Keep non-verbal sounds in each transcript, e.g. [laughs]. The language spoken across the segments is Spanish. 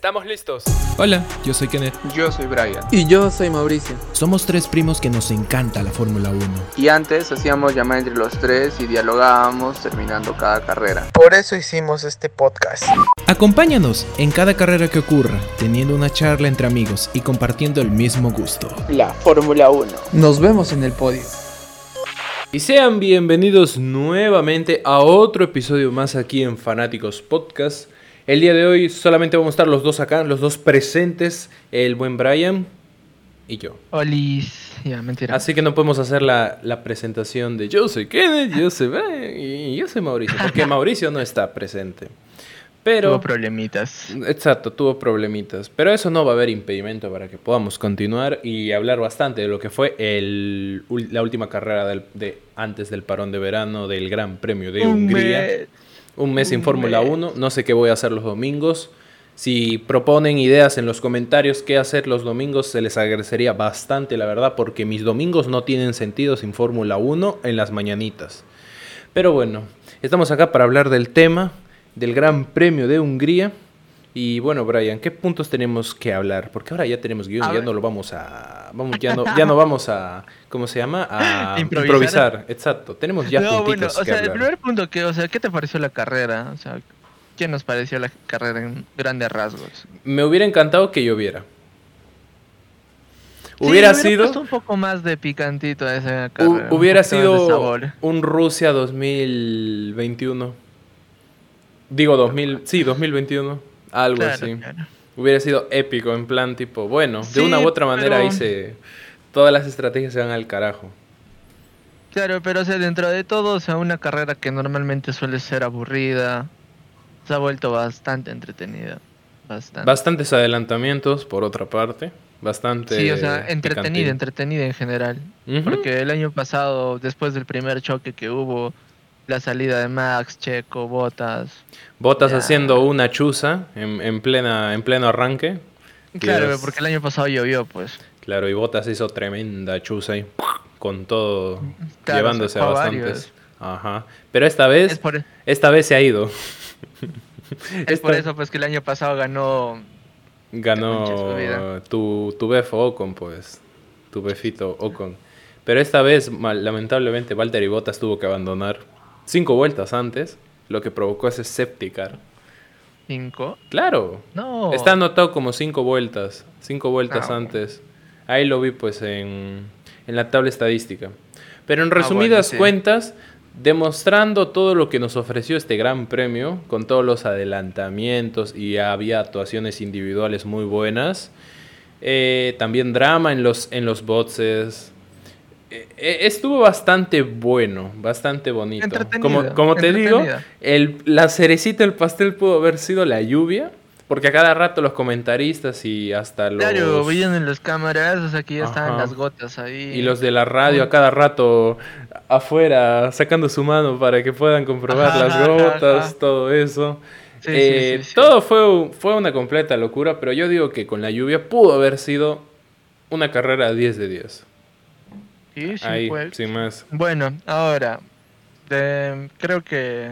Estamos listos. Hola, yo soy Kenneth. Yo soy Brian. Y yo soy Mauricio. Somos tres primos que nos encanta la Fórmula 1. Y antes hacíamos llamada entre los tres y dialogábamos terminando cada carrera. Por eso hicimos este podcast. Acompáñanos en cada carrera que ocurra, teniendo una charla entre amigos y compartiendo el mismo gusto. La Fórmula 1. Nos vemos en el podio. Y sean bienvenidos nuevamente a otro episodio más aquí en Fanáticos Podcast. El día de hoy solamente vamos a estar los dos acá, los dos presentes, el buen Brian y yo. Olis, ya, mentira. Así que no podemos hacer la, la presentación de yo soy Kenneth, yo soy Brian y yo soy Mauricio, porque [laughs] Mauricio no está presente. Pero, Tuvo problemitas. Exacto, tuvo problemitas. Pero eso no va a haber impedimento para que podamos continuar y hablar bastante de lo que fue el, la última carrera del, de, antes del parón de verano del Gran Premio de Hungría. Un mes sin Fórmula mes. 1. No sé qué voy a hacer los domingos. Si proponen ideas en los comentarios qué hacer los domingos, se les agradecería bastante, la verdad, porque mis domingos no tienen sentido sin Fórmula 1 en las mañanitas. Pero bueno, estamos acá para hablar del tema del Gran Premio de Hungría. Y bueno, Brian, ¿qué puntos tenemos que hablar? Porque ahora ya tenemos guion, ya no lo vamos a. Vamos, ya, no, [laughs] ya no vamos a. ¿Cómo se llama? A Improvisar. improvisar. Exacto. Tenemos ya no, bueno, puntitos o que sea, el primer punto que, o sea, ¿qué te pareció la carrera? O sea, ¿qué nos pareció la carrera en grandes rasgos? Me hubiera encantado que lloviera. Sí, Hubiera le sido. un poco más de picantito a esa carrera. hubiera sido un Rusia 2021. Digo 2000, sí, 2021, algo Claro, así. claro. Hubiera sido épico en plan tipo, bueno, de una u otra manera pero- ahí se todas las estrategias se van al carajo. Claro, pero o sea, dentro de todo, o sea, una carrera que normalmente suele ser aburrida, se ha vuelto bastante entretenida. Bastante. Bastantes adelantamientos por otra parte, bastante Sí, o sea, entretenida, entretenida en general. Porque el año pasado, después del primer choque que hubo, la salida de Max, Checo, Botas. Botas Ya. haciendo una chuza en, en plena en pleno arranque. Claro, porque el año pasado llovió, pues. Claro, y Botas hizo tremenda chuza ahí, con todo, Claro, llevándose a bastantes. varios. Ajá. Pero esta vez, Es por, esta vez se ha ido. [laughs] es Esta- por eso, pues, que el año pasado ganó. Ganó tu, tu befo Ocon, pues. Tu befito Ocon. Pero esta vez, lamentablemente, Valtteri Bottas tuvo que abandonar cinco vueltas antes, lo que provocó ese safety car. 5. Claro. No. Está anotado como cinco vueltas. Cinco vueltas Ah, antes. Ahí lo vi pues en, en la tabla estadística. Pero en Ah, bueno, resumidas sí. cuentas, demostrando todo lo que nos ofreció este gran premio, con todos los adelantamientos y había actuaciones individuales muy buenas. Eh, también drama en los, en los boxes. Eh, eh, estuvo bastante bueno, bastante bonito. Como, como te digo, el, la cerecita del pastel pudo haber sido la lluvia, porque a cada rato los comentaristas y hasta los... Claro, veían en las cámaras, o sea, que ya estaban las gotas ahí. Y los de la radio a cada rato afuera sacando su mano para que puedan comprobar Ajá, las gotas, ajá. todo eso. Sí, Eh, sí, sí, sí. Todo fue, fue una completa locura, pero yo digo que con la lluvia pudo haber sido una carrera 10 de 10. Sí, sí, Ahí, sin más. Bueno, ahora, de- creo que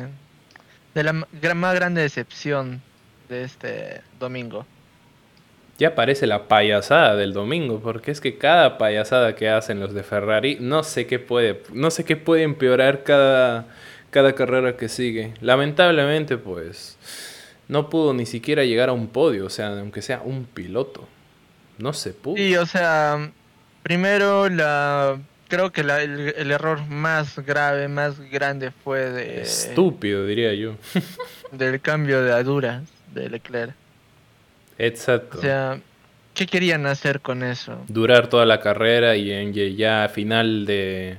de la más grande decepción de este domingo. Ya parece la payasada del domingo, porque es que cada payasada que hacen los de Ferrari, no sé qué puede, no sé qué puede empeorar cada, cada carrera que sigue. Lamentablemente, pues, no pudo ni siquiera llegar a un podio, o sea, aunque sea un piloto. No se pudo. Y, o sea, primero, la creo que la- el, el error más grave, más grande fue de, Estúpido, diría yo. [laughs] del cambio de Aduras de Leclerc. Exacto. O sea, ¿qué querían hacer con eso? Durar toda la carrera y en ya a final de...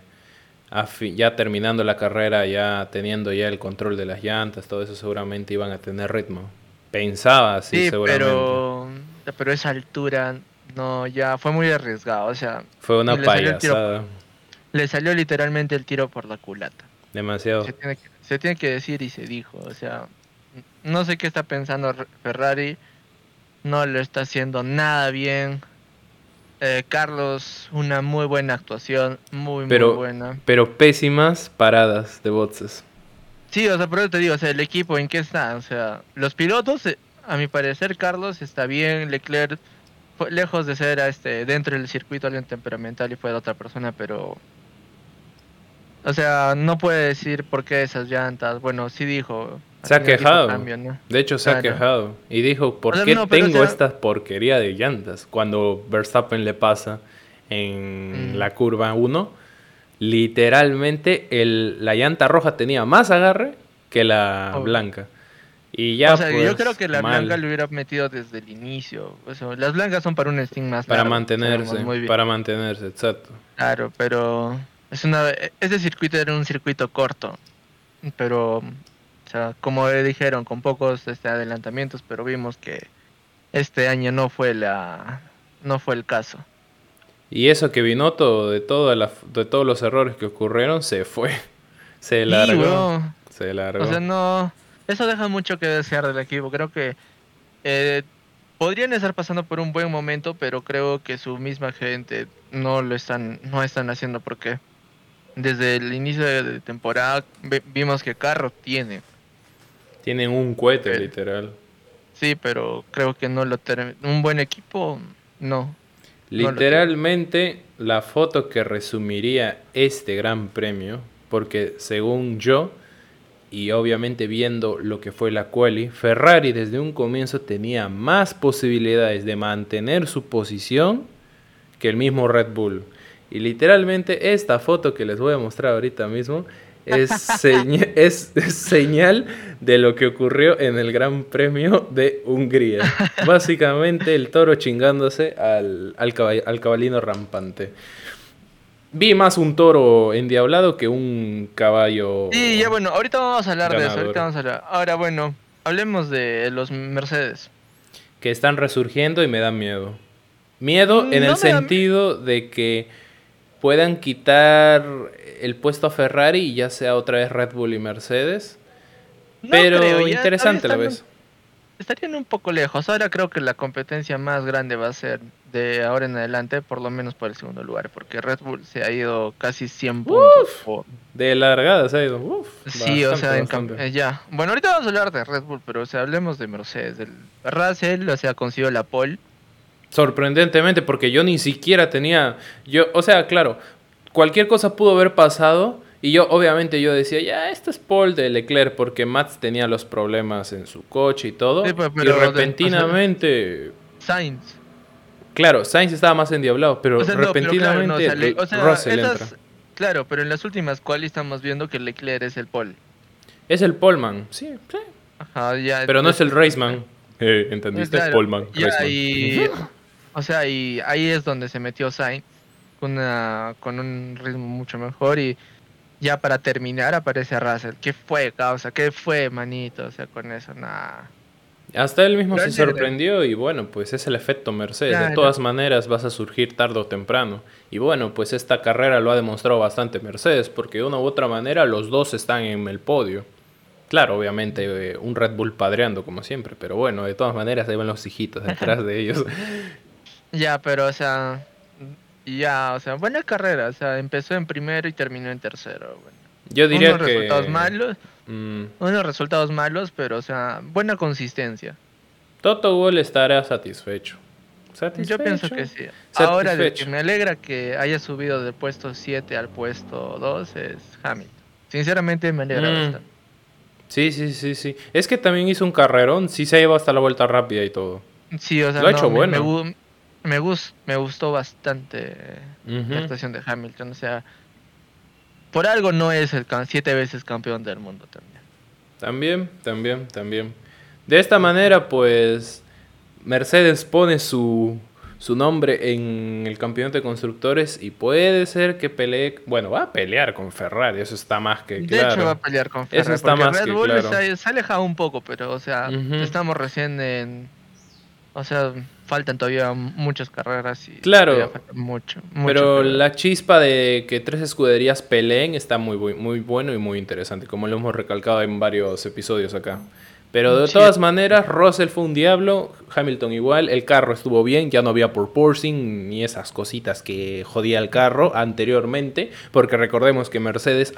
a fi- ya terminando la carrera, ya teniendo ya el control de las llantas, todo eso seguramente iban a tener ritmo. Pensaba así, Sí, seguramente. pero, pero esa altura no, ya fue muy arriesgado. O sea, Fue una le salió payasada. le salió literalmente el tiro por la culata. Demasiado. Se tiene, que, se tiene que decir y se dijo. O sea, no sé qué está pensando Ferrari. No lo está haciendo nada bien. Eh, Carlos, una muy buena actuación. Muy, Pero- muy buena. Pero pésimas paradas de boxes. Sí, o sea, por eso te digo, o sea, el equipo en qué está. O sea, los pilotos, eh, a mi parecer, Carlos está bien. Leclerc, fue lejos de ser este dentro del circuito alguien temperamental y fue de otra persona, pero. O sea, no puede decir por qué esas llantas. Bueno, sí dijo. Se ha quejado. cambio, ¿no? De hecho, se ha quejado. Y dijo, ¿por O sea, qué no, tengo o sea- esta porquería de llantas? Cuando Verstappen le pasa en Mm. la curva 1, literalmente el, la llanta roja tenía más agarre que la Oh. blanca. Y ya, o sea, yo pues, creo que la mal. blanca lo hubiera metido desde el inicio. O sea, las blancas son para un Steam más Para largo, mantenerse, muy bien. para mantenerse, exacto. Claro, pero es una ese circuito era un circuito corto, pero o sea, como dijeron, con pocos este, adelantamientos, pero vimos que este año no fue la no fue el caso. Y eso que Binotto, de, toda la, de todos los errores que ocurrieron, se fue. [laughs] Se largó. weón, se largó. o sea, no eso deja mucho que desear del equipo. Creo que eh, podrían estar pasando por un buen momento, pero creo que su misma gente no lo están no están haciendo porque desde el inicio de temporada vimos que carro tiene Tienen un cohete, Eh, literal. Sí, pero creo que no lo Un buen equipo, no. Literalmente la foto que resumiría este gran premio, porque según yo, y obviamente viendo lo que fue la quali, Ferrari desde un comienzo tenía más posibilidades de mantener su posición que el mismo Red Bull. Y literalmente esta foto que les voy a mostrar ahorita mismo es, seña- es- [laughs] es señal de lo que ocurrió en el Gran Premio de Hungría. [laughs] Básicamente el toro chingándose al, al, caball- al cabalino rampante. Vi más un toro endiablado que un caballo. Sí, ya bueno, ahorita vamos a hablar de eso. Ahorita vamos a hablar. Ahora, bueno, hablemos de los Mercedes. que están resurgiendo y me da miedo. Miedo Mm, en no el da sentido de que puedan quitar el puesto a Ferrari y ya sea otra vez Red Bull y Mercedes. No Pero creo, interesante a la vez. Estarían un poco lejos. Ahora creo que la competencia más grande va a ser de ahora en adelante, por lo menos por el segundo lugar, porque Red Bull se ha ido casi 100 puntos. por- De largada se ha ido. Uf, Sí, o bastante, sea, en cam- bastante. eh, ya. Bueno, ahorita vamos a hablar de Red Bull, pero o sea, hablemos de Mercedes. El Russell, o sea, consiguió la pole. Sorprendentemente, porque yo ni siquiera tenía. Yo, o sea, claro, cualquier cosa pudo haber pasado. Y yo, obviamente, yo decía, ya, este es Paul de Leclerc, porque Max tenía los problemas en su coche y todo. Sí, pues, y pero de- repentinamente. [laughs] Sainz. Claro, Sainz estaba más endiablado, pero O sea, no, pero claro, no, repentinamente o sea, Russell esas- entra. Claro, pero en las últimas cuales estamos viendo que Leclerc es el pole. Es el Polman, sí, sí. Ajá, ya. Pero no es el Raceman. Eh, ¿Entendiste? Claro, Es Polman. ya, Raceman. y- o sea, y ahí es donde se metió Sainz con, una, con un ritmo mucho mejor y ya para terminar aparece Russell. ¿Qué fue, causa? ¿Qué fue, manito? O sea, con eso, nada. Hasta él mismo se sorprendió y bueno, pues es el efecto Mercedes. De todas maneras vas a surgir tarde o temprano. Y bueno, pues esta carrera lo ha demostrado bastante Mercedes porque de una u otra manera los dos están en el podio. Claro, obviamente eh, un Red Bull padreando como siempre, pero bueno, de todas maneras ahí van los hijitos detrás de ellos. [laughs] Ya, pero, o sea, ya, o sea, buena carrera. O sea, empezó en primero y terminó en tercero. Bueno. Yo diría unos que... resultados malos, mm, unos resultados malos, pero, o sea, buena consistencia. Toto Wolff estará satisfecho. Yo pienso que sí. Satisfecho. Ahora, de que me alegra que haya subido del puesto 7 al puesto 2 es Hamilton. Sinceramente me alegra Mm. bastante. Sí, sí, sí, sí. Es que también hizo un carrerón, sí se lleva hasta la vuelta rápida y todo. Sí, o sea, Lo ha hecho me, bueno. me, me, gus- me gustó bastante la actuación de Hamilton. O sea, por algo no es el siete veces campeón del mundo también. También, también, también. De esta manera, pues, Mercedes pone su, su nombre en el campeonato de constructores y puede ser que pelee, bueno, va a pelear con Ferrari, eso está más que De claro. hecho, va a pelear con Eso Ferrari. está porque más Red que claro. se, ha- alejado un poco, pero, o sea, estamos recién en. O sea, faltan todavía muchas carreras y. Claro. mucho. mucho Pero la chispa de que tres escuderías peleen está muy, muy bueno y muy interesante, como lo hemos recalcado en varios episodios acá. Pero de Sí. todas maneras, Russell fue un diablo, Hamilton igual, el carro estuvo bien, ya no había porpoising ni esas cositas que jodía el carro anteriormente, porque recordemos que Mercedes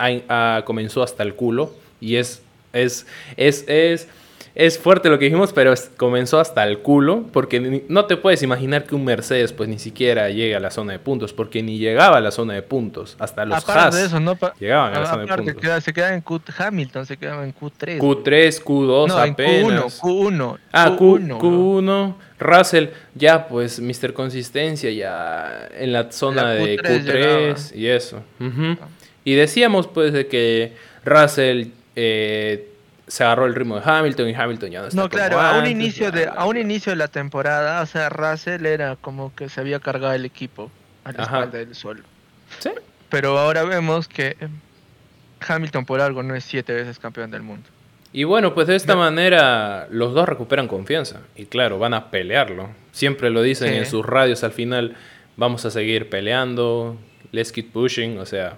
comenzó hasta el culo y es, es, es, es, es fuerte lo que dijimos, pero es- comenzó hasta el culo, porque no te puedes imaginar que un Mercedes pues ni siquiera llegue a la zona de puntos, porque ni llegaba a la zona de puntos, hasta los Aparte Haas de eso, no pa- llegaban a la zona de puntos. queda- se quedaba en Q Hamilton, se quedaba en Q3. Q3, Q2 no, en apenas. Q1, Q1. Ah, Q, Q1, bro. Q1, Russell, ya pues Mr. Consistencia, ya en la zona La de Q3 Q3 y eso. Y decíamos pues de que Russell eh, se agarró el ritmo de Hamilton y Hamilton ya no está No, como claro, a un inicio de a un inicio de la temporada, o sea, Russell era como que se había cargado el equipo a la Ajá. espalda del solo. Sí. Pero ahora vemos que Hamilton por algo no es siete veces campeón del mundo. Y bueno, pues de esta manera los dos recuperan confianza. Y claro, van a pelearlo. Siempre lo dicen Sí. en sus radios al final, vamos a seguir peleando, let's keep pushing, o sea,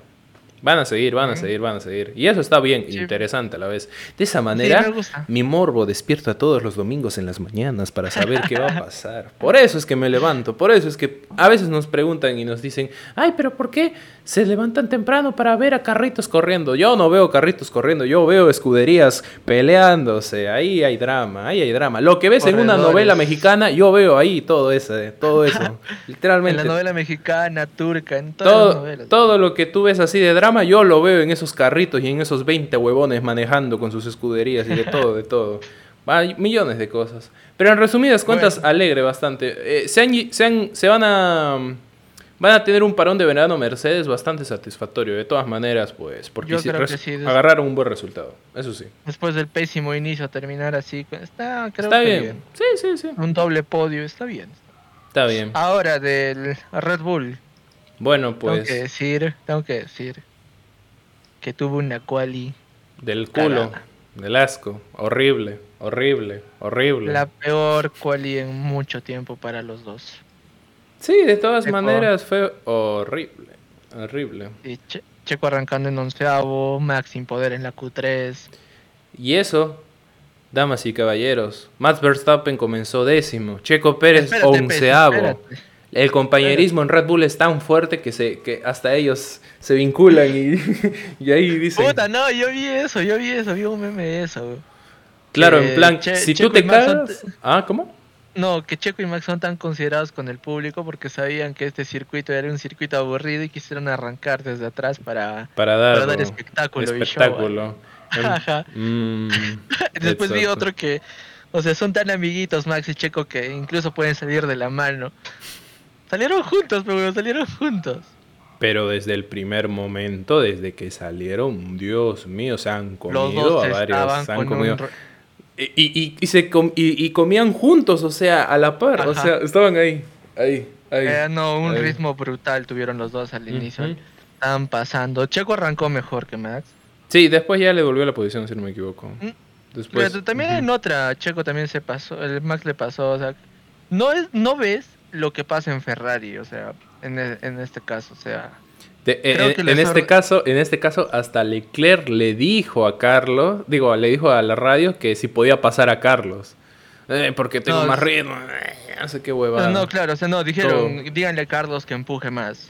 van a seguir, van a seguir, van a seguir. Y eso está bien, Sí. interesante a la vez. De esa manera, mi morbo despierta todos los domingos en las mañanas para saber qué va a pasar. Por eso es que me levanto, por eso es que a veces nos preguntan y nos dicen, ay, pero ¿por qué se levantan temprano para ver a carritos corriendo? Yo no veo carritos corriendo, yo veo escuderías peleándose, ahí hay drama, ahí hay drama. Lo que ves en una novela mexicana, yo veo ahí todo eso, todo eso, [laughs] En literalmente. la novela mexicana, turca, en todas las Todo, novelas. todo lo que tú ves así de drama, yo lo veo en esos carritos y en esos 20 huevones manejando con sus escuderías y de todo, de todo. Hay millones de cosas. Pero en resumidas cuentas, Bueno. alegre bastante. Eh, se, han se, han- se van a... Van a tener un parón de verano Mercedes bastante satisfactorio. De todas maneras, pues, porque Yo sí, agarraron un buen resultado. Eso sí. Después del pésimo inicio, terminar así, pues, está, creo Está que bien. Sí, sí, sí. Un doble podio, está bien. Está bien. Ahora del Red Bull, Bueno, tengo pues, que decir, tengo que decir que tuvo una quali, del culo, Cagada. del asco. Horrible, horrible, horrible. la peor quali en mucho tiempo para los dos. Sí, de todas Checo. maneras fue horrible. Horrible. Che- Checo arrancando en onceavo, Max sin poder en la Q3. Y eso, damas y caballeros, Max Verstappen comenzó décimo, Checo Pérez Espérate, onceavo. espérate. El compañerismo en Red Bull es tan fuerte que se que hasta ellos se vinculan y, [laughs] y ahí dicen, Puta, no, yo vi eso, yo vi eso, vi un meme de eso. claro, que en plan, Che- si Checo tú te son cagas, ah, ¿cómo? No, que Checo y Max son tan considerados con el público porque sabían que este circuito era un circuito aburrido y quisieron arrancar desde atrás para, Para dar, para dar espectáculo. y show, espectáculo. Em- Ajá. mm, [laughs] Después vi otro que, o sea, son tan amiguitos Max y Checo que incluso pueden salir de la mano. Salieron juntos, pero salieron juntos. Pero desde el primer momento, desde que salieron, Dios mío, se han comido a varios. se han comido. un... Y, y, y se com- y, comían juntos, o sea, a la par. O sea, estaban ahí, ahí, ahí. eh, no, un ahí. ritmo brutal tuvieron los dos al inicio. Estaban pasando. Checo arrancó mejor que Max. Sí, después ya le volvió la posición, si no me equivoco. Mm. Después. Pero también en otra, Checo también se pasó, el Max le pasó, o sea, no es, no ves lo que pasa en Ferrari, o sea, en, e- en este caso, o sea, De- en- creo en, este caso, en este caso, hasta Leclerc le dijo a Carlos, digo, le dijo a la radio que si podía pasar a Carlos. Eh, porque tengo No, más ritmo. eh, no sé qué huevada. no, claro, o sea, no, dijeron, díganle a Carlos que empuje más.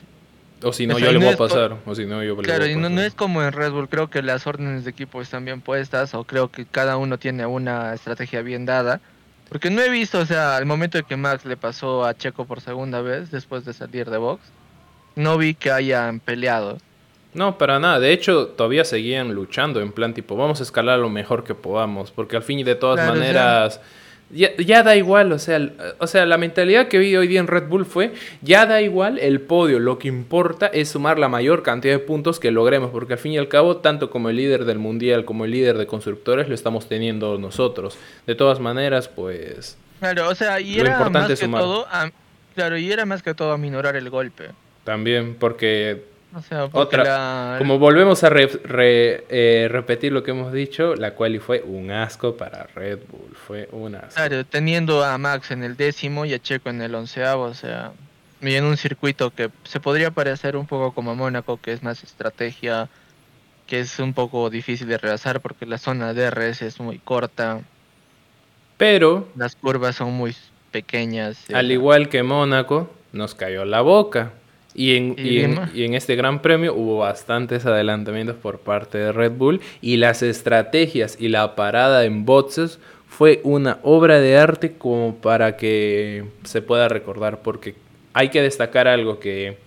O si no, o sea, yo le voy a pasar. O si no, yo le Claro, voy a y no, es como en Red Bull, creo que las órdenes de equipo están bien puestas, o creo que cada uno tiene una estrategia bien dada. Porque no he visto, o sea, al momento de que Max le pasó a Checo por segunda vez, después de salir de box, no vi que hayan peleado. No, para nada. De hecho, todavía seguían luchando en plan tipo, vamos a escalar lo mejor que podamos, porque al fin y de todas Claro, o sea- maneras ya, ya da igual, o sea, o sea, la mentalidad que vi hoy día en Red Bull fue, ya da igual el podio, lo que importa es sumar la mayor cantidad de puntos que logremos, porque al fin y al cabo, tanto como el líder del mundial como el líder de constructores lo estamos teniendo nosotros. De todas maneras, pues Claro, o sea, y era importante más que sumar. todo, a- claro, y era más que todo aminorar el golpe. también, porque O sea, porque Otra, la- Como volvemos a re- re- eh, repetir lo que hemos dicho, la quali fue un asco para Red Bull. Fue un asco. claro, teniendo a Max en el décimo y a Checo en el onceavo, o sea, y en un circuito que se podría parecer un poco como a Mónaco, que es más estrategia, que es un poco difícil de rebasar porque la zona de DRS es muy corta, Pero, las curvas son muy pequeñas. al eh, igual que Mónaco, nos cayó la boca. Y en, Y y en- y en este gran premio hubo bastantes adelantamientos por parte de Red Bull. Y las estrategias y la parada en boxes fue una obra de arte como para que se pueda recordar, porque hay que destacar algo que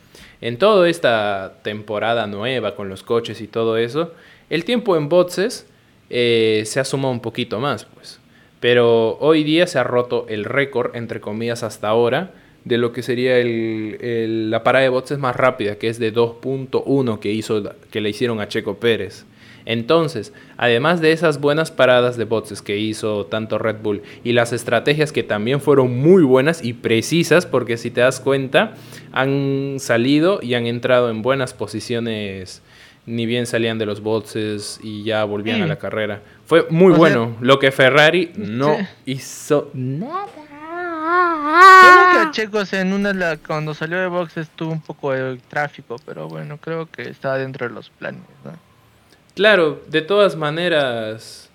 en toda esta temporada nueva con los coches y todo eso, el tiempo en boxes eh, se ha sumado un poquito más, pues. Pero hoy día se ha roto el récord, entre comillas, hasta ahora, de lo que sería el, la parada de boxes más rápida, que es de 2.1 que, hizo, que le hicieron a Checo Pérez. Entonces, además de esas buenas paradas de boxes que hizo tanto Red Bull y las estrategias que también fueron muy buenas y precisas, porque si te das cuenta, han salido y han entrado en buenas posiciones, ni bien salían de los boxes y ya volvían a la carrera. Fue muy bueno, lo que Ferrari [laughs] no hizo nada. Checos en una cuando salió de boxes tuvo un poco de tráfico, pero bueno, creo que estaba dentro de los planes, ¿no? Claro, de todas maneras,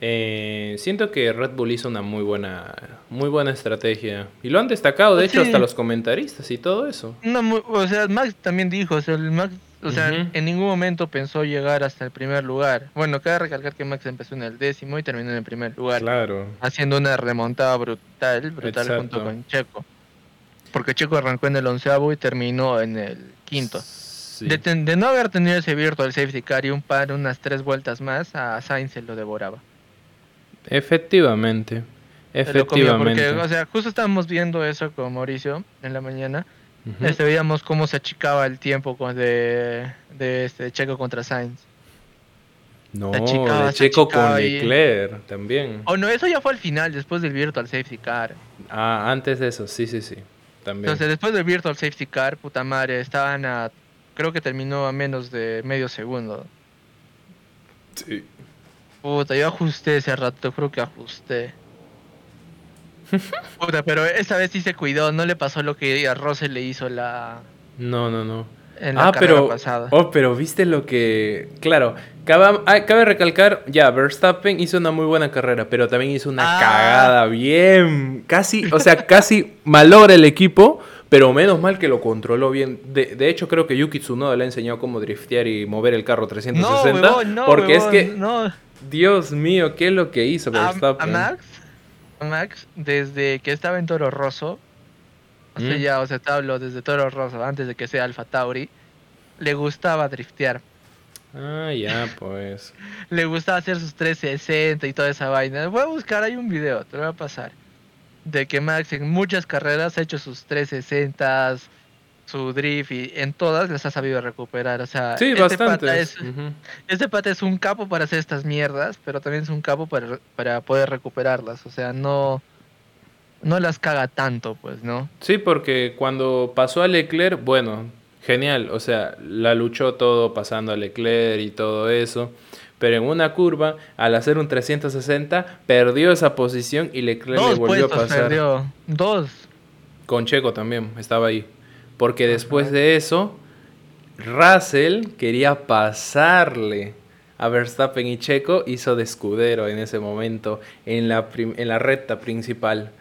eh, siento que Red Bull hizo una muy buena, muy buena estrategia. Y lo han destacado, de hecho, hasta los comentaristas y todo eso. No, o sea, Max también dijo, o sea, Max, o sea, en ningún momento pensó llegar hasta el primer lugar. Bueno, cabe recalcar que Max empezó en el décimo y terminó en el primer lugar. Claro. Haciendo una remontada brutal, brutal junto con Checo. Porque Checo arrancó en el onceavo y terminó en el quinto. De, no haber tenido ese virtual safety car y un par, unas tres vueltas más, a Sainz se lo devoraba. Efectivamente. Efectivamente. o sea, justo estábamos viendo eso con Mauricio en la mañana. este, veíamos cómo se achicaba el tiempo con de, de este Checo contra Sainz. No, de Checo con Leclerc también. Oh, no, eso ya fue al final, después del Virtual Safety Car. Ah, antes de eso, sí, sí, sí. También. Entonces, después del Virtual Safety Car, puta madre, estaban a creo que terminó a menos de medio segundo. Sí. Puta, yo ajusté ese rato, creo que ajusté. [laughs] Puta, pero esa vez sí se cuidó, no le pasó lo que a Rose le hizo la... No, no, no. Ah, pero, pasada. Oh, pero viste lo que... Claro, cabe, ah, cabe, recalcar, ya, Verstappen hizo una muy buena carrera, pero también hizo una ah. cagada bien... Casi, o sea, casi malogra el equipo pero menos mal que lo controló bien. De, de hecho, creo que Yuki Tsunoda le ha enseñado cómo driftear y mover el carro 360. No, porque es que. No. Dios mío, ¿qué es lo que hizo Verstappen? A, Max, Max, desde que estaba en Toro Rosso, o sea, ¿Mm? ya, o sea, te hablo desde Toro Rosso, antes de que sea Alfa Tauri, le gustaba driftear. Ah, ya, pues. [laughs] le gustaba hacer sus 360 y toda esa vaina. Voy a buscar, hay un video, te lo voy a pasar de que Max en muchas carreras ha hecho sus 360, su drift y en todas las ha sabido recuperar. O sea, sí, este pata es, este pata es un capo para hacer estas mierdas, pero también es un capo para, para poder recuperarlas. O sea, no, no las caga tanto, pues, ¿no? Sí, porque cuando pasó a Leclerc, bueno, genial. O sea, la luchó todo pasando a Leclerc y todo eso pero en una curva, al hacer un 360, perdió esa posición y Leclerc le volvió a pasar. Perdió. Dos. Con Checo también, estaba ahí. Porque después de eso, Russell quería pasarle a Verstappen y Checo, hizo de escudero en ese momento, en la, en la recta principal.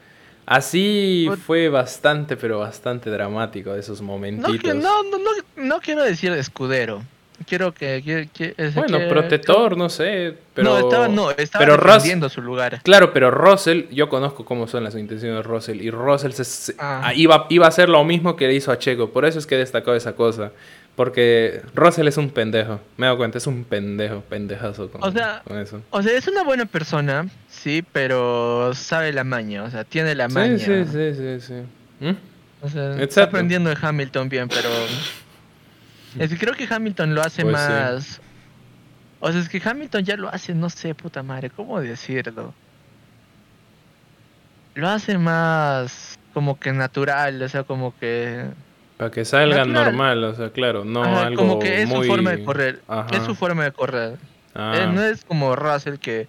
Así fue bastante, pero bastante dramático esos momentitos. No, no, no, no quiero decir de escudero quiero que, bueno protector no sé pero no estaba no estaba su lugar claro pero Russell yo conozco cómo son las intenciones de Russell y Russell se, ah. Ah, iba, iba a hacer lo mismo que le hizo a Checo por eso es que destacó esa cosa porque Russell es un pendejo me he dado cuenta es un pendejo pendejazo con, o sea, eso o sea es una buena persona sí pero sabe la maña o sea tiene la maña sí sí sí sí, ¿Mm? o sea, está aprendiendo de Hamilton bien pero Es que creo que Hamilton lo hace más. O sea, es que Hamilton ya lo hace, no sé, puta madre, ¿cómo decirlo? Lo hace más como que natural, o sea, como que. Para que salga normal, o sea, claro, no algo Como que es su forma de correr. Es su forma de correr. Ah. no es como Russell que.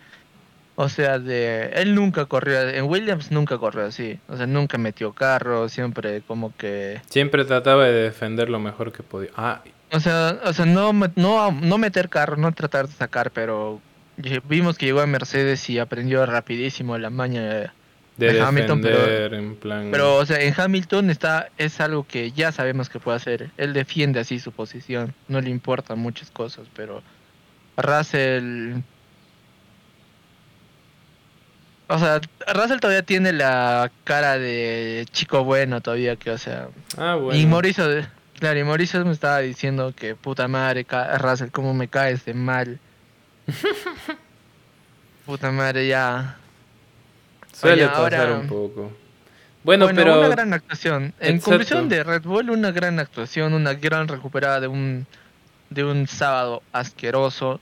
O sea, de él nunca corrió, en Williams nunca corrió así, o sea, nunca metió carro, siempre como que... Siempre trataba de defender lo mejor que podía. Ah, o sea, o sea no, no, no meter carro, no tratar de sacar, pero vimos que llegó a Mercedes y aprendió rapidísimo la maña de, Hamilton. Pero, en plan... pero, o sea, en Hamilton está, es algo que ya sabemos que puede hacer. Él defiende así su posición, no le importan muchas cosas, pero Russell O sea, Russell todavía tiene la cara de chico bueno todavía, que o sea... Ah, bueno. Y Mauricio, claro, y Mauricio me estaba diciendo que puta madre, Russell, cómo me caes de mal. [laughs] puta madre, ya. Suele Oye, pasar ahora- un poco. Bueno, Bueno, pero una gran actuación. En Exacto. conclusión de Red Bull, una gran actuación, una gran recuperada de un de un sábado asqueroso.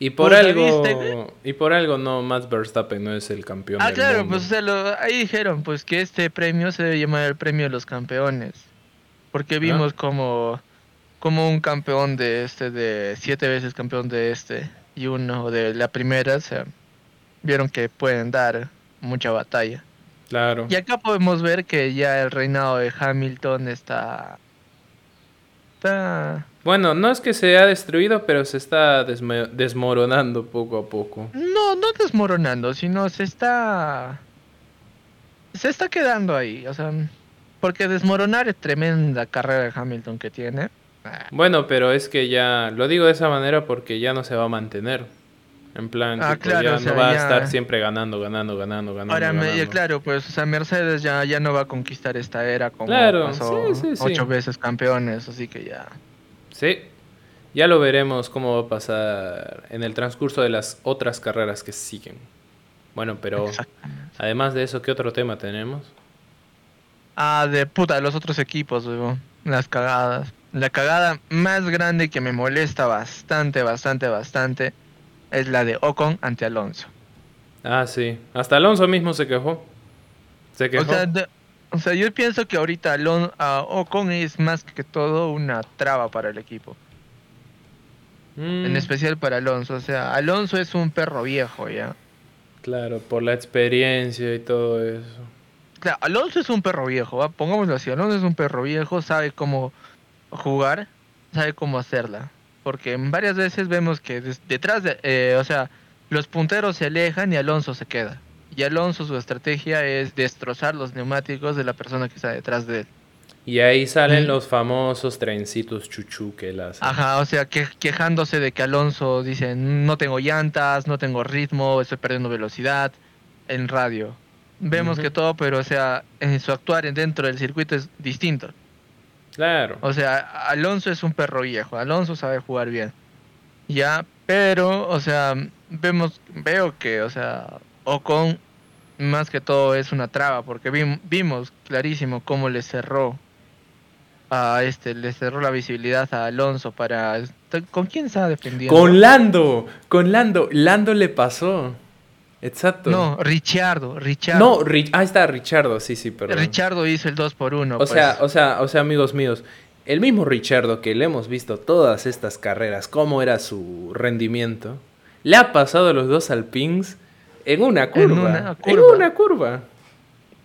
Y por algo ¿viste? y por algo no Max Verstappen no es el campeón Ah, del claro, mundo. pues o sea, lo- ahí dijeron pues que este premio se debe llamar el premio de los campeones. Porque vimos como como un campeón de este de siete veces campeón de este y uno de la primera, o sea, vieron que pueden dar mucha batalla. Claro. Y acá podemos ver que ya el reinado de Hamilton está está Bueno, no es que se ha destruido, pero se está desmoronando poco a poco. No, no desmoronando, sino se está. Se está quedando ahí, o sea. Porque desmoronar es tremenda carrera de Hamilton que tiene. Ah, Bueno, pero es que ya lo digo de esa manera porque ya no se va a mantener. En plan, Ah, claro, ya o sea, no va ya- a estar siempre ganando, ganando, ganando, ganando. Ahora, me- ganando. claro, pues, o sea, Mercedes ya, ya no va a conquistar esta era como Claro, pasó sí, sí, sí. ocho veces campeones, así que ya. Sí. Ya lo veremos cómo va a pasar en el transcurso de las otras carreras que siguen. Bueno, pero además de eso, ¿qué otro tema tenemos? Ah, de puta, los otros equipos. Las cagadas. La cagada más grande que me molesta bastante, bastante, bastante es la de Ocon ante Alonso. Ah, sí. Hasta Alonso mismo se quejó. Se quejó. O sea, de- o sea, yo pienso que ahorita Alon a Ocon es más que todo una traba para el equipo. Mm, En especial para Alonso. O sea, Alonso es un perro viejo ya. Claro, por la experiencia y todo eso. Claro, Alonso es un perro viejo, ¿va? pongámoslo así. Alonso es un perro viejo, sabe cómo jugar, sabe cómo hacerla. Porque varias veces vemos que detrás de, eh, o sea, los punteros se alejan y Alonso se queda. Y Alonso su estrategia es destrozar los neumáticos de la persona que está detrás de él. Y ahí salen Mm. los famosos trencitos chuchu que él hace. Ajá, o sea, que, quejándose de que Alonso dice, no tengo llantas, no tengo ritmo, estoy perdiendo velocidad en radio. Vemos que todo, pero o sea, en su actuar en- dentro del circuito es distinto. Claro. O sea, Alonso es un perro viejo, Alonso sabe jugar bien. Ya, pero, o sea, vemos, veo que, o sea, Ocon más que todo es una traba, porque vim- vimos clarísimo cómo le cerró a este, le cerró la visibilidad a Alonso para... ¿Con quién estaba defendiendo? Con Lando, con Lando. Lando le pasó. Exacto. No, Richardo, Richardo. No, Ri- ah, está Richardo, sí, sí, perdón. Richardo hizo el 2 por 1 O sea, o sea, o sea, amigos míos, el mismo Richardo que le hemos visto todas estas carreras, cómo era su rendimiento, le ha pasado los dos Alpines en una curva. una En una curva.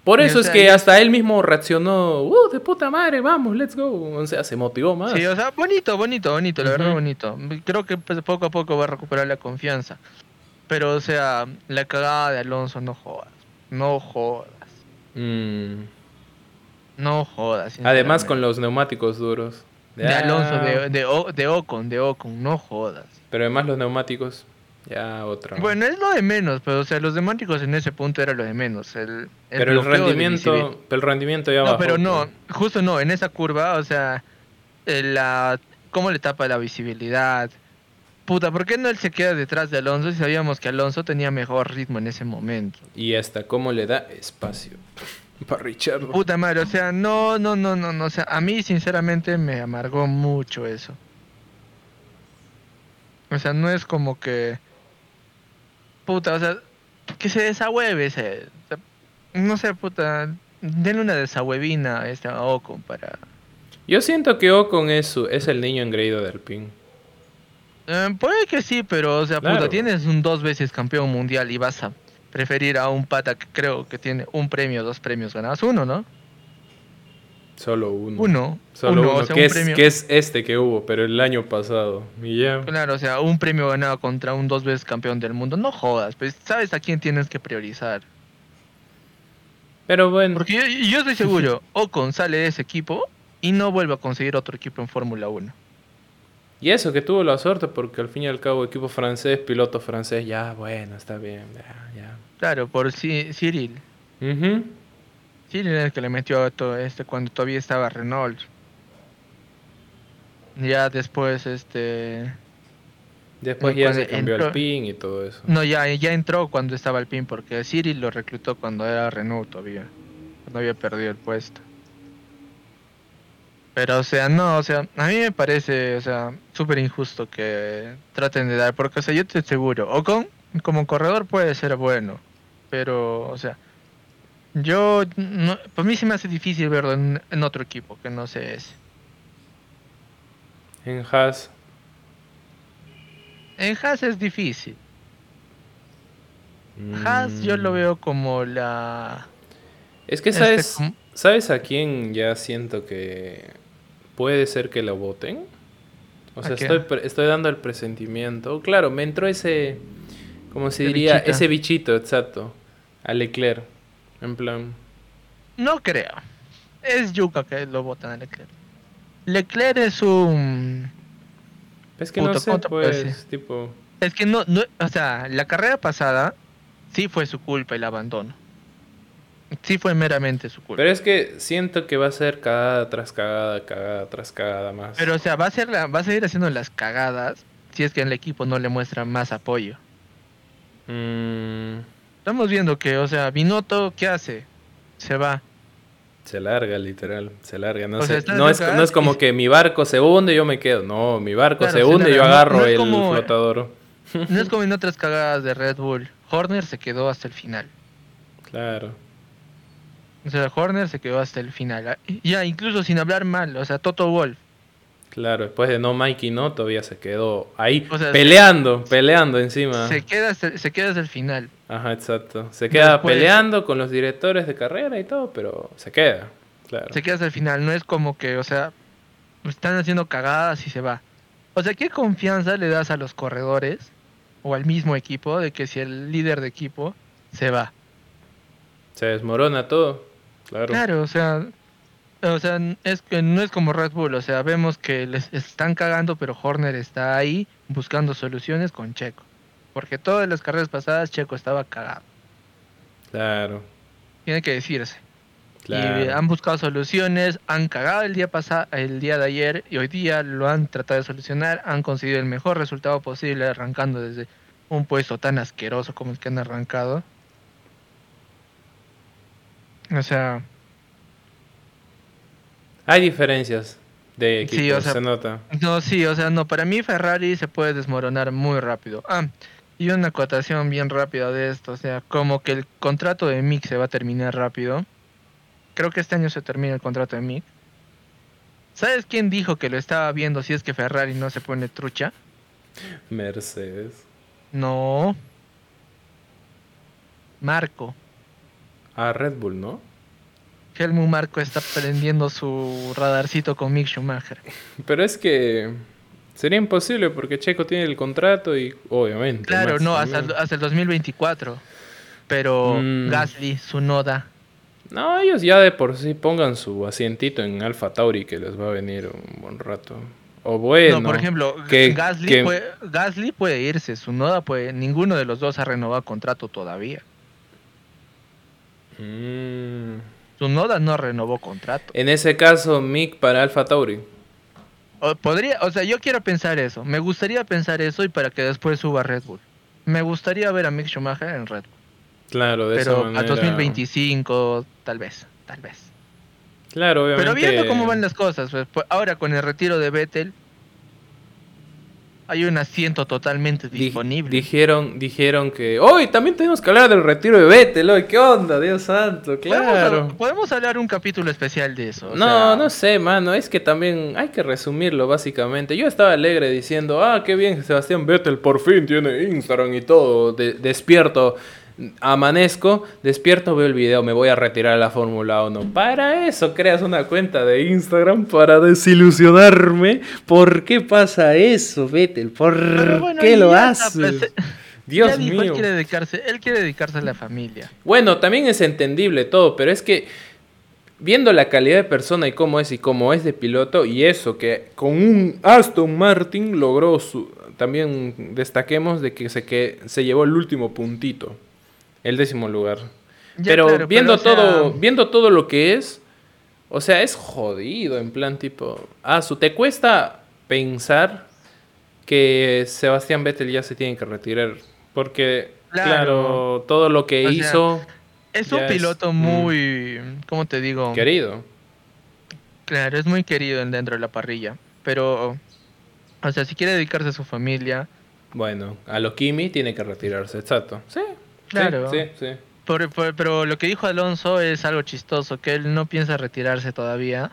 Por eso o es sea, que ya- hasta él mismo reaccionó, ¡uh, de puta madre, vamos, let's go! O sea, se motivó más. Sí, o sea, bonito, bonito, bonito, la verdad bonito. Creo que pues, poco a poco va a recuperar la confianza. Pero, o sea, la cagada de Alonso, no jodas. No jodas. Mm. No jodas. Además con los neumáticos duros. De Alonso, de, de, de Ocon, de Ocon, no jodas. Pero además los neumáticos, ya otra. Bueno, es lo de menos, pero, o sea, los neumáticos en ese punto era lo de menos. El, el pero el rendimiento, el rendimiento ya No, bajó, pero no, pues. justo no, en esa curva, o sea, eh, la, ¿cómo le tapa la visibilidad? Puta, ¿por qué no él se queda detrás de Alonso si sabíamos que Alonso tenía mejor ritmo en ese momento? Y hasta cómo le da espacio [laughs] para Richard. Puta madre, o sea, no, no, no, no, no, o sea, a mí sinceramente me amargó mucho eso. O sea, no es como que... Puta, o sea, que se desahueve sea, no sé, puta, denle una desahuevina a este Ocon para... Yo siento que Ocon es, su- es el niño engreído de Alpine. Eh, puede que sí, pero, o sea, Claro. puta, tienes un dos veces campeón mundial y vas a preferir a un pata que creo que tiene un premio, dos premios ganados, uno, ¿no? Solo uno. Uno. Solo uno, uno, o sea, que, un es, premio. que es este que hubo, pero el año pasado. Y ya. Claro, o sea, un premio ganado contra un dos veces campeón del mundo. No jodas, pues sabes a quién tienes que priorizar. Pero bueno. Porque yo, yo estoy seguro, [laughs] Ocon sale de ese equipo y no vuelve a conseguir otro equipo en Fórmula 1. Y eso, que tuvo la suerte, porque al fin y al cabo, equipo francés, piloto francés, ya, bueno, está bien, ya, ya. Claro, por Ci- Cyril. Ujú. Cyril es el que le metió todo este cuando todavía estaba Renault. Ya después, este. Después Eh, ya se cambió entró- el pin y todo eso. No, ya, ya entró cuando estaba el PIN, porque Cyril lo reclutó cuando era Renault todavía. Cuando había perdido el puesto. Pero, o sea, no, o sea, a mí me parece, o sea, súper injusto que traten de dar, porque, o sea, yo te aseguro, Ocon como corredor puede ser bueno, pero, o sea, yo, no, para mí se me hace difícil verlo en, en otro equipo que no sé ese. En Haas, En Haas es difícil. Haas yo lo mm, veo como la... Es que, este, ¿sabes, como- ¿sabes a quién ya siento que puede ser que lo voten? O ¿A sea, estoy, estoy dando el presentimiento. Claro, me entró ese, como se Ese diría, bichito. ese bichito, exacto, a Leclerc. En plan, No creo. Es Yuka que lo votan a Leclerc. Leclerc es un... es que no sé, ¿cómo te puedo pues, decir? tipo, Es que no, no, o sea, la carrera pasada sí fue su culpa el abandono. Sí fue meramente su culpa. pero es que siento que va a ser cagada tras cagada, cagada tras cagada más. Pero, o sea, va a, ser la- va a seguir haciendo las cagadas si es que el equipo no le muestra más apoyo. Mm, Estamos viendo que, o sea, Binotto, ¿qué hace? Se va. se larga, literal, se larga. No, sé, es, no es como y- que mi barco se hunde y yo me quedo. No, mi barco Claro, se hunde y yo agarro no el como- flotador. No es como en otras cagadas de Red Bull. Horner se quedó hasta el final. Claro. O sea, Horner se quedó hasta el final. Ah, Ya, incluso sin hablar mal. O sea, Toto Wolf. Claro, después de no Mikey no, todavía se quedó ahí O sea, peleando, peleando encima. Se queda, se queda hasta el final. Ajá, exacto. Se queda Después- peleando con los directores de carrera y todo, pero se queda. Claro. Se queda hasta el final. No es como que, o sea, están haciendo cagadas y se va. O sea, ¿qué confianza le das a los corredores o al mismo equipo de que si el líder de equipo se va? Se desmorona todo. Claro. Claro, o sea, o sea, es que no es como Red Bull, o sea, vemos que les están cagando, pero Horner está ahí buscando soluciones con Checo. Porque todas las carreras pasadas Checo estaba cagado. Claro. Tiene que decirse. Y Claro. han buscado soluciones, han cagado el día pasado, el día de ayer y hoy día lo han tratado de solucionar, han conseguido el mejor resultado posible arrancando desde un puesto tan asqueroso como el que han arrancado. O sea, Hay diferencias de equipos, Sí, o sea, se nota. no, sí, o sea, no, para mí Ferrari se puede desmoronar muy rápido. Ah, y una acotación bien rápida de esto, o sea, como que el contrato de Mick se va a terminar rápido. Creo que este año se termina el contrato de Mick. ¿Sabes quién dijo que lo estaba viendo si es que Ferrari no se pone trucha? Mercedes. No. Marco. Ah, Red Bull, ¿no? Helmut Marco está prendiendo su radarcito con Mick Schumacher. Pero es que sería imposible porque Checo tiene el contrato y obviamente. Claro, Max no, hasta, el- hasta el 2024. Pero Mm. Gasly, su noda. No, ellos ya de por sí pongan su asientito en Alfa Tauri que les va a venir un buen rato. O bueno. no, por ejemplo, que- Gasly, que- Puede, Gasly puede irse, su noda puede, ninguno de los dos ha renovado contrato todavía. Mm, Su noda no renovó contrato. En ese caso, Mick para Alfa Tauri. O, podría, o sea, yo quiero pensar eso, me gustaría pensar eso y para que después suba Red Bull. Me gustaría ver a Mick Schumacher en Red Bull, Claro, de esa pero manera. a 2025 tal vez, tal vez. Claro, obviamente. Pero viendo cómo van las cosas, pues, pues, ahora con el retiro de Vettel hay un asiento totalmente Di- disponible. Dijeron, dijeron que. ¡Hoy también tenemos que hablar del retiro de Vettel! ¿Qué onda? Dios santo, Podemos- claro. Podemos, hablar un capítulo especial de eso. No, sea, no sé, mano. Es que también hay que resumirlo, básicamente. Yo estaba alegre diciendo, ah, qué bien, Sebastián Vettel por fin tiene Instagram y todo. De- despierto, amanezco, despierto, veo el video, me voy a retirar a la Fórmula 1. Para eso creas una cuenta de Instagram, para desilusionarme. ¿Por qué pasa eso, Vettel? ¿Por bueno, qué lo haces? pues, [laughs] Dios ya dijo, Él mío. quiere, dedicarse, él quiere dedicarse a la familia. Bueno, también es entendible todo, pero es que viendo la calidad de persona y cómo es y cómo es de piloto y eso que con un Aston Martin logró su también destaquemos de que se que se llevó el último puntito, el décimo lugar. Ya, pero claro, viendo pero, o sea, todo, viendo todo lo que es, o sea, es jodido en plan tipo, ah, su te cuesta pensar que Sebastián Vettel ya se tiene que retirar porque claro, Claro. todo lo que O sea, hizo Es un piloto mm. muy, ¿cómo te digo? querido. Claro, es muy querido en- dentro de la parrilla, pero, o sea, si quiere dedicarse a su familia, Bueno, a lo Kimi tiene que retirarse, exacto. Sí, Claro. Sí, sí. por- por- pero lo que dijo Alonso es algo chistoso, que él no piensa retirarse todavía.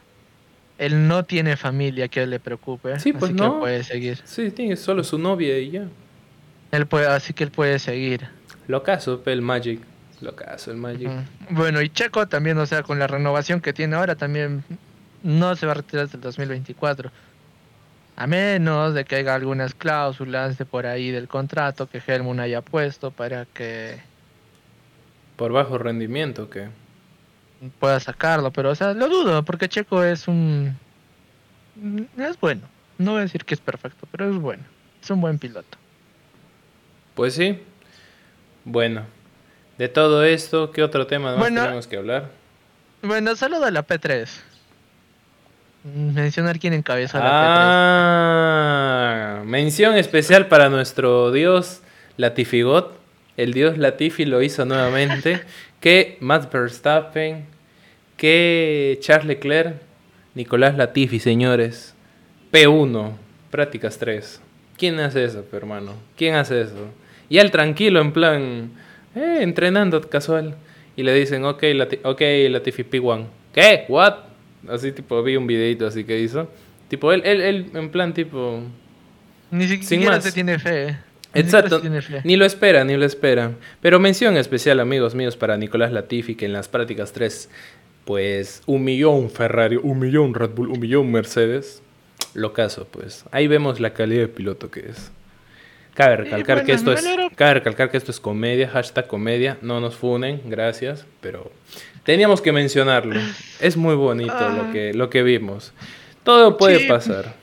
Él no tiene familia que le preocupe, Sí, pues así que no. él puede seguir. Sí, tiene solo su novia y ya. Él puede, así que él puede seguir. Lo caso, el Magic. Lo caso, el Magic. Mm. Bueno, y Checo también, o sea, con la renovación que tiene ahora, también no se va a retirar hasta el 2024. A menos de que haya algunas cláusulas de por ahí del contrato que Helmut haya puesto para que Por bajo rendimiento, que pueda sacarlo. Pero, o sea, lo dudo, porque Checo es un... Es bueno. No voy a decir que es perfecto, pero es bueno. Es un buen piloto. Pues sí. Bueno, de todo esto, ¿qué otro tema más Bueno. tenemos que hablar? Bueno, saludo a la P3. Mm, Mencionar quién encabezó la Ah, mención especial para nuestro dios Latifigot. El dios Latifi lo hizo nuevamente. [laughs] que Matt Verstappen, que Charles Leclerc, Nicolás Latifi, señores. P1, prácticas 3. ¿Quién hace eso, hermano? ¿Quién hace eso? Y él tranquilo, en plan, eh, entrenando casual. Y le dicen, ok, Lati ok, Latifi P1. ¿Qué? ¿What? Así tipo, vi un videito así que hizo. Tipo, él, él, él en plan tipo... P3. Ni siquiera se tiene fe. eh. Ni Exacto, tiene fe. ni lo espera, ni lo espera. Pero mención especial, amigos míos, para Nicolás Latifi, que en las prácticas 3, pues, un Ferrari, humilló un Red Bull, un Mercedes. Lo caso, pues. Ahí vemos la calidad de piloto que es. Cabe recalcar que bueno, esto me es, cabe recalcar que esto es comedia, hashtag comedia, no nos funen, gracias, pero teníamos que mencionarlo. Es muy bonito lo Ah. que, lo que vimos. Todo puede Sí. pasar.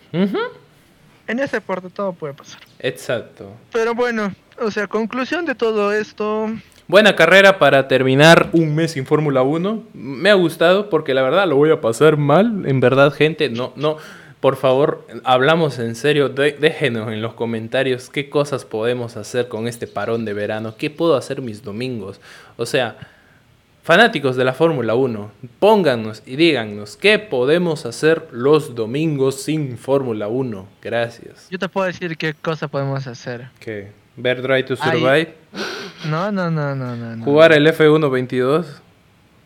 En ese deporte todo puede pasar. Exacto. Pero bueno, o sea, conclusión de todo esto. Buena carrera para terminar un mes sin Fórmula 1. Me ha gustado porque la verdad lo voy a pasar mal. En verdad, gente, no, no. Por favor, hablamos en serio. de- déjenos en los comentarios qué cosas podemos hacer con este parón de verano. ¿Qué puedo hacer mis domingos? O sea, fanáticos de la Fórmula 1, pónganos y díganos qué podemos hacer los domingos sin Fórmula 1. Gracias. Yo te puedo decir qué cosa podemos hacer. ¿Qué? ¿Ver Drive to Ay. Survive? No, no, no, no, no. no. ¿Jugar el F1 22?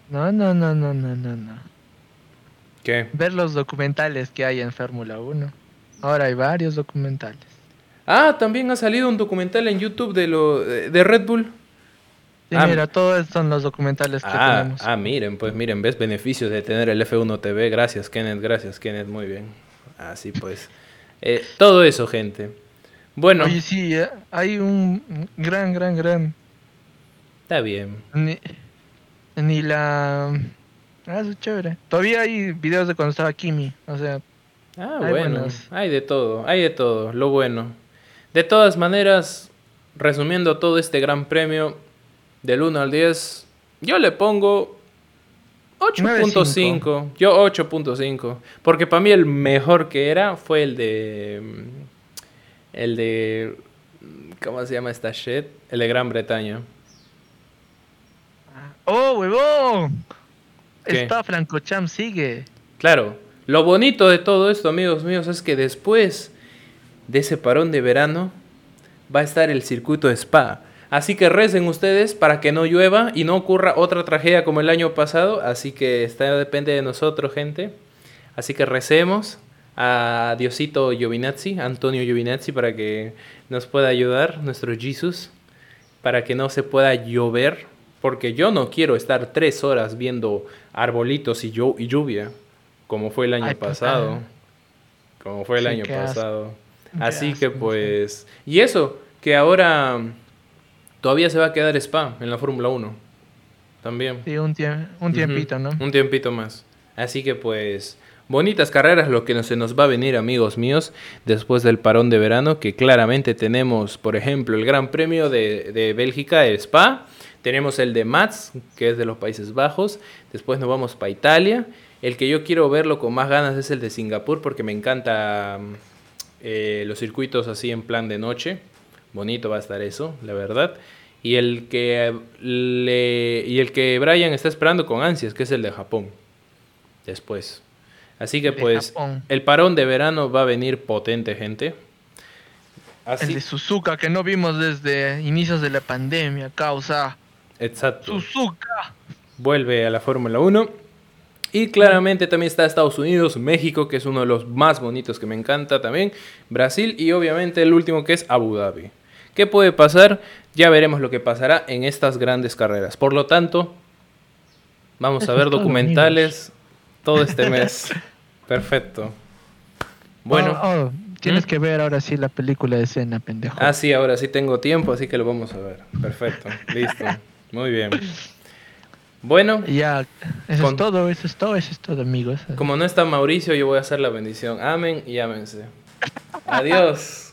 No, no, no, no, no, no, no. ¿Qué? Ver los documentales que hay en Fórmula 1. Ahora hay varios documentales. Ah, también ha salido un documental en YouTube de lo de Red Bull. Sí, Ah, mira, todos son los documentales que Ah, tenemos. ah, miren, pues miren, ves beneficios de tener el F1 TV. Gracias, Kenneth, gracias, Kenneth, muy bien. Así pues. Eh, todo eso, gente. Bueno, Oye, sí, eh, hay un gran, gran, gran. está bien. Ni, ni la. Ah, eso es chévere. Todavía hay videos de cuando estaba Kimi. O sea, Ah, Hay bueno, buenas. hay de todo, hay de todo, lo bueno. De todas maneras, resumiendo todo este gran premio, del 1 al 10, yo le pongo 8.5. Yo 8.5. Porque para mí el mejor que era fue el de... mm, El de... ¿Cómo se llama esta shit? El de Gran Bretaña. ¡Oh, huevón! ¿Qué? Spa Francorchamps sigue. Claro, lo bonito de todo esto, amigos míos, es que después de ese parón de verano va a estar el circuito de Spa. Así que recen ustedes para que no llueva y no ocurra otra tragedia como el año pasado. Así que está depende de nosotros, gente. Así que recemos a Diosito Giovinazzi, Antonio Giovinazzi, para que nos pueda ayudar, nuestro Jesus, para que no se pueda llover. Porque yo no quiero estar tres horas viendo arbolitos y, llu- y lluvia, como fue el año Ay, pasado. Como fue el Sí, año pasado. Así que pues... Y eso, que ahora todavía se va a quedar Spa en la Fórmula 1. también. Sí, un, tiemp- un tiempito, ¿no? Un tiempito más. Así que pues, bonitas carreras lo que se nos va a venir, amigos míos, después del parón de verano, que claramente tenemos, por ejemplo, el Gran Premio de, de Bélgica, el Spa, tenemos el de Mats, que es de los Países Bajos, después nos vamos para Italia, el que yo quiero verlo con más ganas es el de Singapur, porque me encanta mm, eh, los circuitos así en plan de noche, bonito va a estar eso, la verdad. Y el que le, y el que Brian está esperando con ansias, que es el de Japón. Después. Así que De pues Japón. el parón de verano va a venir potente, gente. El de Suzuka que no vimos desde inicios de la pandemia, causa. exacto. Suzuka. Vuelve a la Fórmula 1. Y claramente también está Estados Unidos, México, que es uno de los más bonitos que me encanta también. Brasil y obviamente el último que es Abu Dhabi. ¿Qué puede pasar? Ya veremos lo que pasará en estas grandes carreras. Por lo tanto, vamos a ver documentales todo este mes. Perfecto. Bueno, Oh, oh, tienes ¿Mm? que ver ahora sí la película de escena, pendejo. ah, sí, ahora sí tengo tiempo, así que lo vamos a ver. Perfecto, listo. Muy bien. Bueno, Ya, eso Con- es todo, eso es todo, eso es todo, amigos. como no está Mauricio, yo voy a hacer la bendición. Amén y ámense. Adiós.